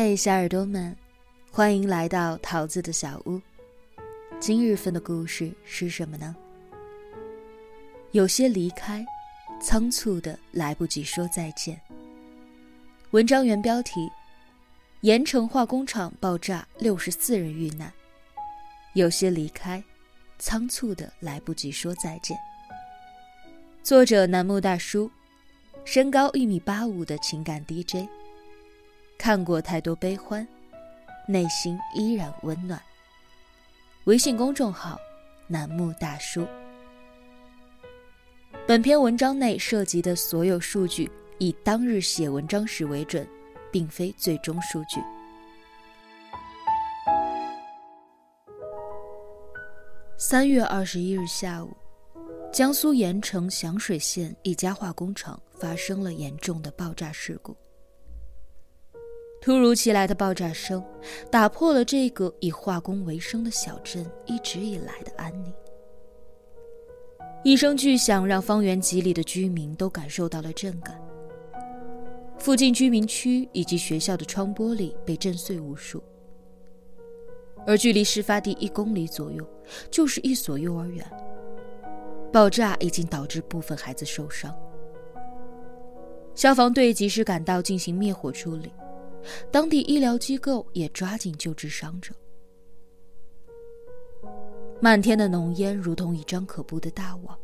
嘿，小耳朵们，欢迎来到桃子的小屋。今日份的故事是什么呢？有些离开，仓促的来不及说再见。文章原标题：盐城化工厂爆炸，六十四人遇难。有些离开，仓促的来不及说再见。作者：楠木大叔，身高一米八五的情感 DJ。看过太多悲欢，内心依然温暖。微信公众号：楠木大叔。本篇文章内涉及的所有数据以当日写文章时为准，并非最终数据。三月二十一日下午，江苏盐城响水县一家化工厂发生了严重的爆炸事故。突如其来的爆炸声，打破了这个以化工为生的小镇一直以来的安宁。一声巨响让方圆几里的居民都感受到了震感。附近居民区以及学校的窗玻璃被震碎无数，而距离事发地一公里左右就是一所幼儿园。爆炸已经导致部分孩子受伤，消防队及时赶到进行灭火处理。当地医疗机构也抓紧救治伤者。漫天的浓烟如同一张可怖的大网，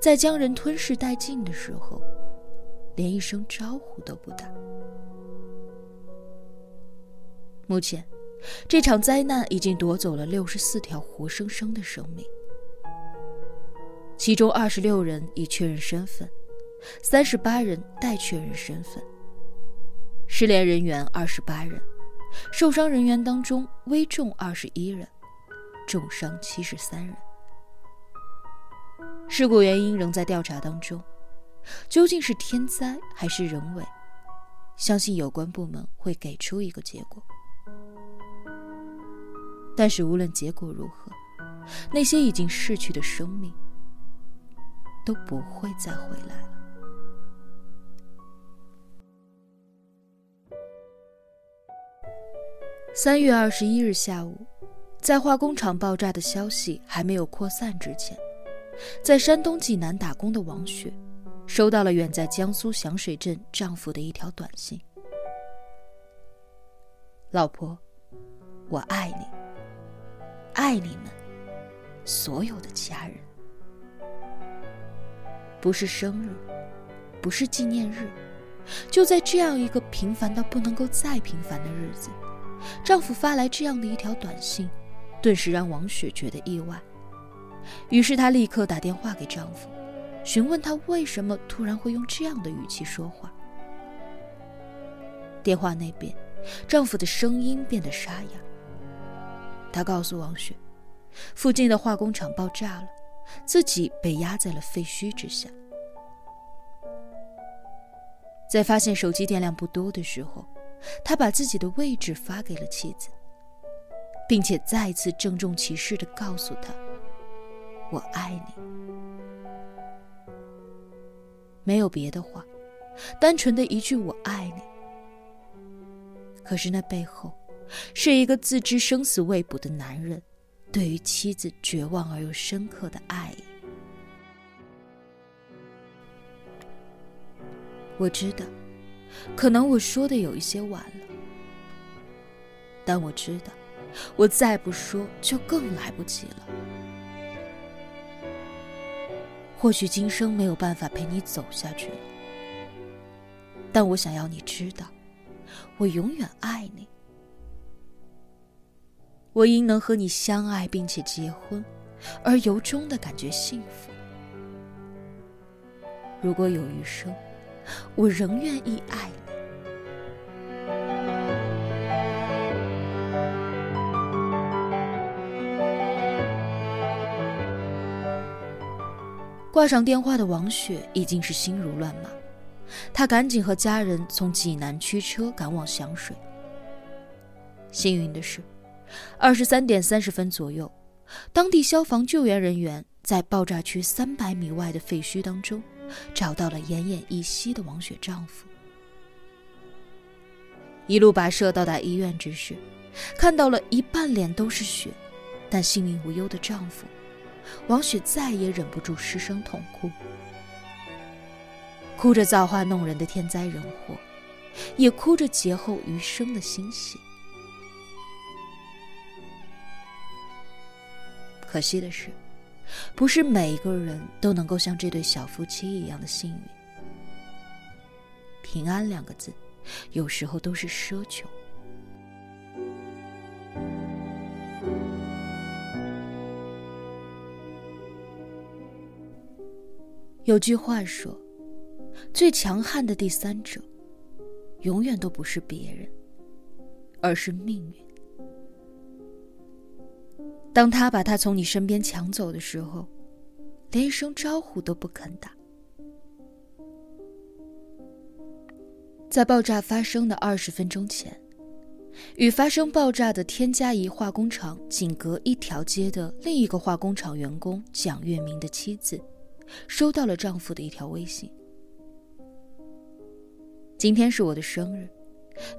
在将人吞噬殆尽的时候，连一声招呼都不打。目前，这场灾难已经夺走了六十四条活生生的生命，其中二十六人已确认身份，三十八人待确认身份。失联人员二十八人，受伤人员当中危重二十一人，重伤七十三人。事故原因仍在调查当中，究竟是天灾还是人为？相信有关部门会给出一个结果。但是无论结果如何，那些已经逝去的生命都不会再回来了。三月二十一日下午，在化工厂爆炸的消息还没有扩散之前，在山东济南打工的王雪，收到了远在江苏响水镇丈夫的一条短信：“老婆，我爱你，爱你们，所有的家人。不是生日，不是纪念日，就在这样一个平凡到不能够再平凡的日子。”丈夫发来这样的一条短信，顿时让王雪觉得意外。于是她立刻打电话给丈夫，询问他为什么突然会用这样的语气说话。电话那边，丈夫的声音变得沙哑。他告诉王雪，附近的化工厂爆炸了，自己被压在了废墟之下。在发现手机电量不多的时候。他把自己的位置发给了妻子，并且再次郑重其事地告诉她：“我爱你。”没有别的话，单纯的一句“我爱你”。可是那背后，是一个自知生死未卜的男人，对于妻子绝望而又深刻的爱意。我知道。可能我说的有一些晚了，但我知道，我再不说就更来不及了。或许今生没有办法陪你走下去了，但我想要你知道，我永远爱你。我因能和你相爱并且结婚，而由衷的感觉幸福。如果有余生，我仍愿意爱你。挂上电话的王雪已经是心如乱麻，她赶紧和家人从济南驱车赶往响水。幸运的是，二十三点三十分左右，当地消防救援人员在爆炸区三百米外的废墟当中。找到了奄奄一息的王雪丈夫。一路跋涉到达医院之时，看到了一半脸都是血，但性命无忧的丈夫，王雪再也忍不住失声痛哭，哭着造化弄人的天灾人祸，也哭着劫后余生的欣喜。可惜的是，不是每一个人都能够像这对小夫妻一样的幸运。平安两个字。有时候都是奢求。有句话说：“最强悍的第三者，永远都不是别人，而是命运。当他把他从你身边抢走的时候，连一声招呼都不肯打。”在爆炸发生的二十分钟前，与发生爆炸的天加仪化工厂仅隔一条街的另一个化工厂员工蒋月明的妻子，收到了丈夫的一条微信：“今天是我的生日，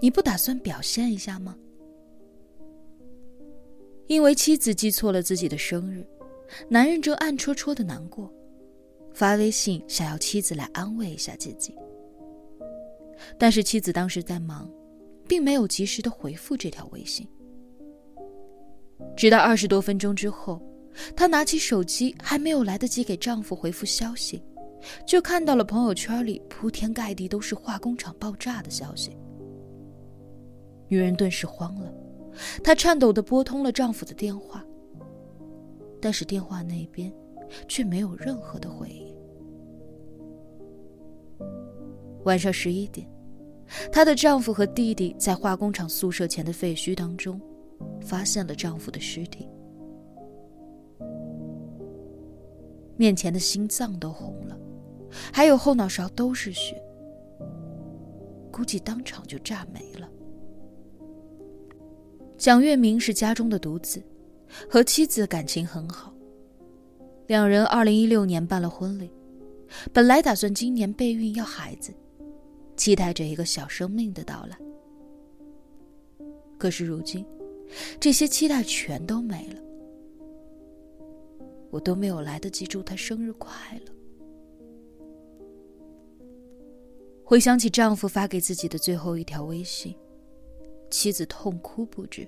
你不打算表现一下吗？”因为妻子记错了自己的生日，男人正暗戳戳的难过，发微信想要妻子来安慰一下自己。但是妻子当时在忙，并没有及时的回复这条微信。直到二十多分钟之后，她拿起手机，还没有来得及给丈夫回复消息，就看到了朋友圈里铺天盖地都是化工厂爆炸的消息。女人顿时慌了，她颤抖的拨通了丈夫的电话，但是电话那边却没有任何的回应。晚上十一点，她的丈夫和弟弟在化工厂宿舍前的废墟当中，发现了丈夫的尸体，面前的心脏都红了，还有后脑勺都是血，估计当场就炸没了。蒋月明是家中的独子，和妻子感情很好，两人二零一六年办了婚礼，本来打算今年备孕要孩子。期待着一个小生命的到来，可是如今，这些期待全都没了。我都没有来得及祝她生日快乐。回想起丈夫发给自己的最后一条微信，妻子痛哭不止。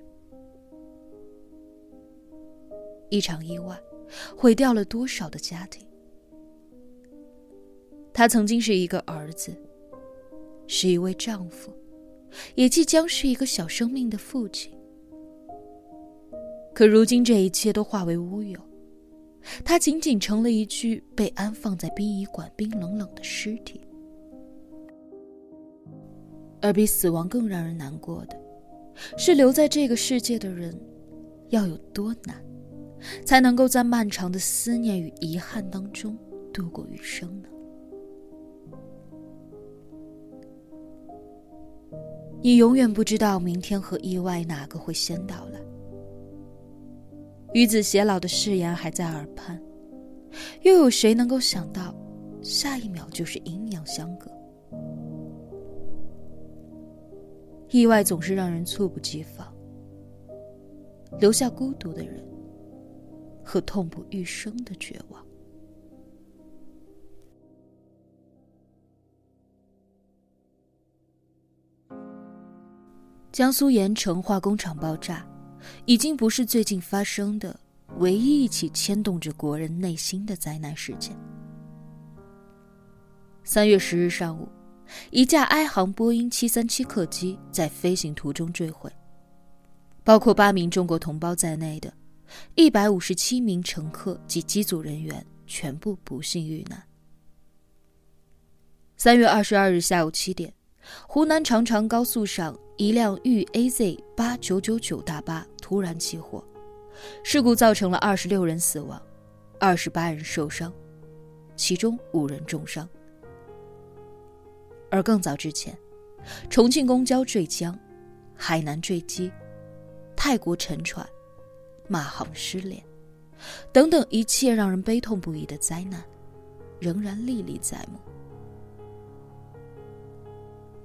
一场意外，毁掉了多少的家庭？他曾经是一个儿子。是一位丈夫，也即将是一个小生命的父亲。可如今，这一切都化为乌有，他仅仅成了一具被安放在殡仪馆冰冷冷的尸体。而比死亡更让人难过的，是留在这个世界的人，要有多难，才能够在漫长的思念与遗憾当中度过余生呢？你永远不知道明天和意外哪个会先到来。与子偕老的誓言还在耳畔，又有谁能够想到，下一秒就是阴阳相隔？意外总是让人猝不及防，留下孤独的人和痛不欲生的绝望。江苏盐城化工厂爆炸，已经不是最近发生的唯一一起牵动着国人内心的灾难事件。三月十日上午，一架埃航波音七三七客机在飞行途中坠毁，包括八名中国同胞在内的，一百五十七名乘客及机组人员全部不幸遇难。三月二十二日下午七点。湖南长长高速上，一辆豫 AZ 八九九九大巴突然起火，事故造成了二十六人死亡，二十八人受伤，其中五人重伤。而更早之前，重庆公交坠江，海南坠机，泰国沉船，马航失联，等等一切让人悲痛不已的灾难，仍然历历在目。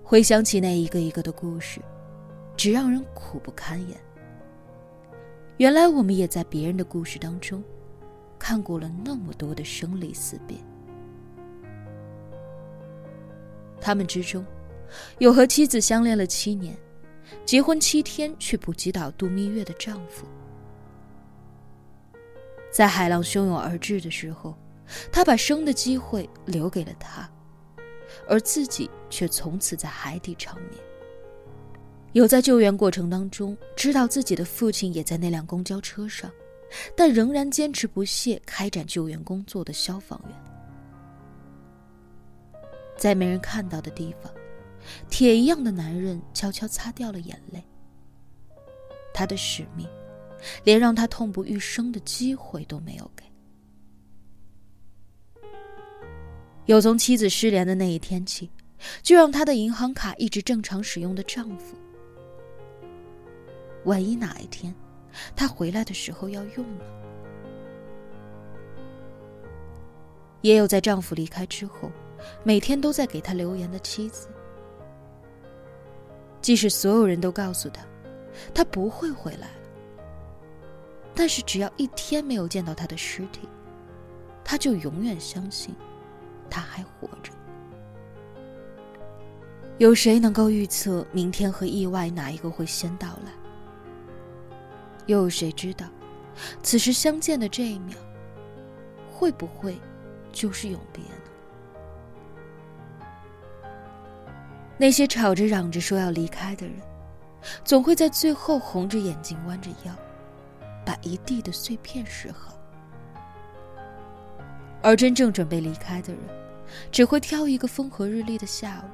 回想起那一个一个的故事，只让人苦不堪言。原来我们也在别人的故事当中，看过了那么多的生离死别。他们之中，有和妻子相恋了七年，结婚七天却不及岛度蜜月的丈夫。在海浪汹涌而至的时候，他把生的机会留给了他，而自己却从此在海底长眠。有在救援过程当中知道自己的父亲也在那辆公交车上，但仍然坚持不懈开展救援工作的消防员，在没人看到的地方，铁一样的男人悄悄擦掉了眼泪。他的使命，连让他痛不欲生的机会都没有给。有从妻子失联的那一天起，就让他的银行卡一直正常使用的丈夫。万一哪一天，他回来的时候要用呢？也有在丈夫离开之后，每天都在给他留言的妻子。即使所有人都告诉他，他不会回来了，但是只要一天没有见到他的尸体，他就永远相信，他还活着。有谁能够预测明天和意外哪一个会先到来？又有谁知道，此时相见的这一秒，会不会就是永别呢？那些吵着嚷着说要离开的人，总会在最后红着眼睛弯着腰，把一地的碎片拾好；而真正准备离开的人，只会挑一个风和日丽的下午，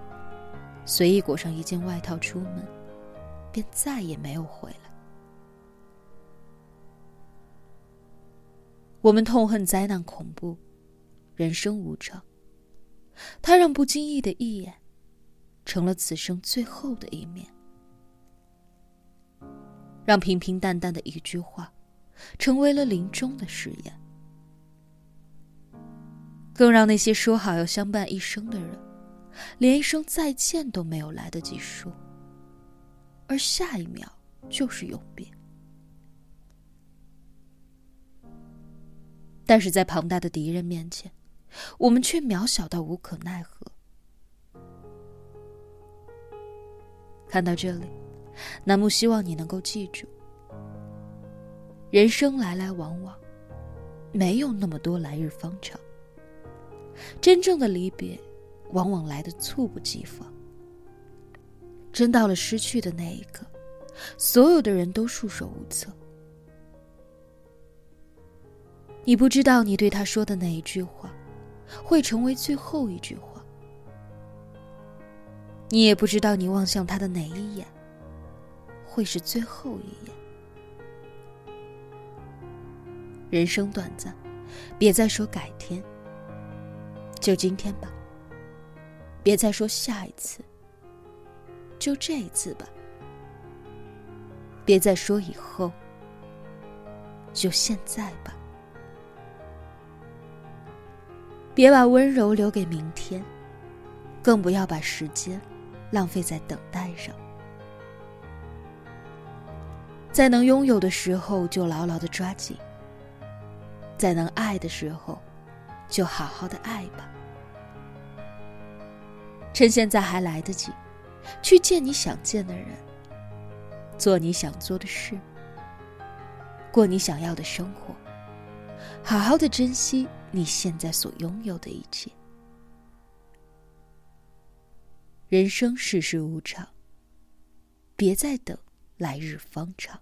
随意裹上一件外套出门，便再也没有回来。我们痛恨灾难恐怖，人生无常。它让不经意的一眼，成了此生最后的一面；让平平淡淡的一句话，成为了临终的誓言；更让那些说好要相伴一生的人，连一声再见都没有来得及说，而下一秒就是永别。但是在庞大的敌人面前，我们却渺小到无可奈何。看到这里，楠木希望你能够记住：人生来来往往，没有那么多来日方长。真正的离别，往往来得猝不及防。真到了失去的那一刻，所有的人都束手无策。你不知道，你对他说的那一句话，会成为最后一句话。你也不知道，你望向他的哪一眼，会是最后一眼。人生短暂，别再说改天，就今天吧。别再说下一次，就这一次吧。别再说以后，就现在吧。别把温柔留给明天，更不要把时间浪费在等待上。在能拥有的时候，就牢牢的抓紧；在能爱的时候，就好好的爱吧。趁现在还来得及，去见你想见的人，做你想做的事，过你想要的生活，好好的珍惜。你现在所拥有的一切，人生世事无常，别再等来日方长。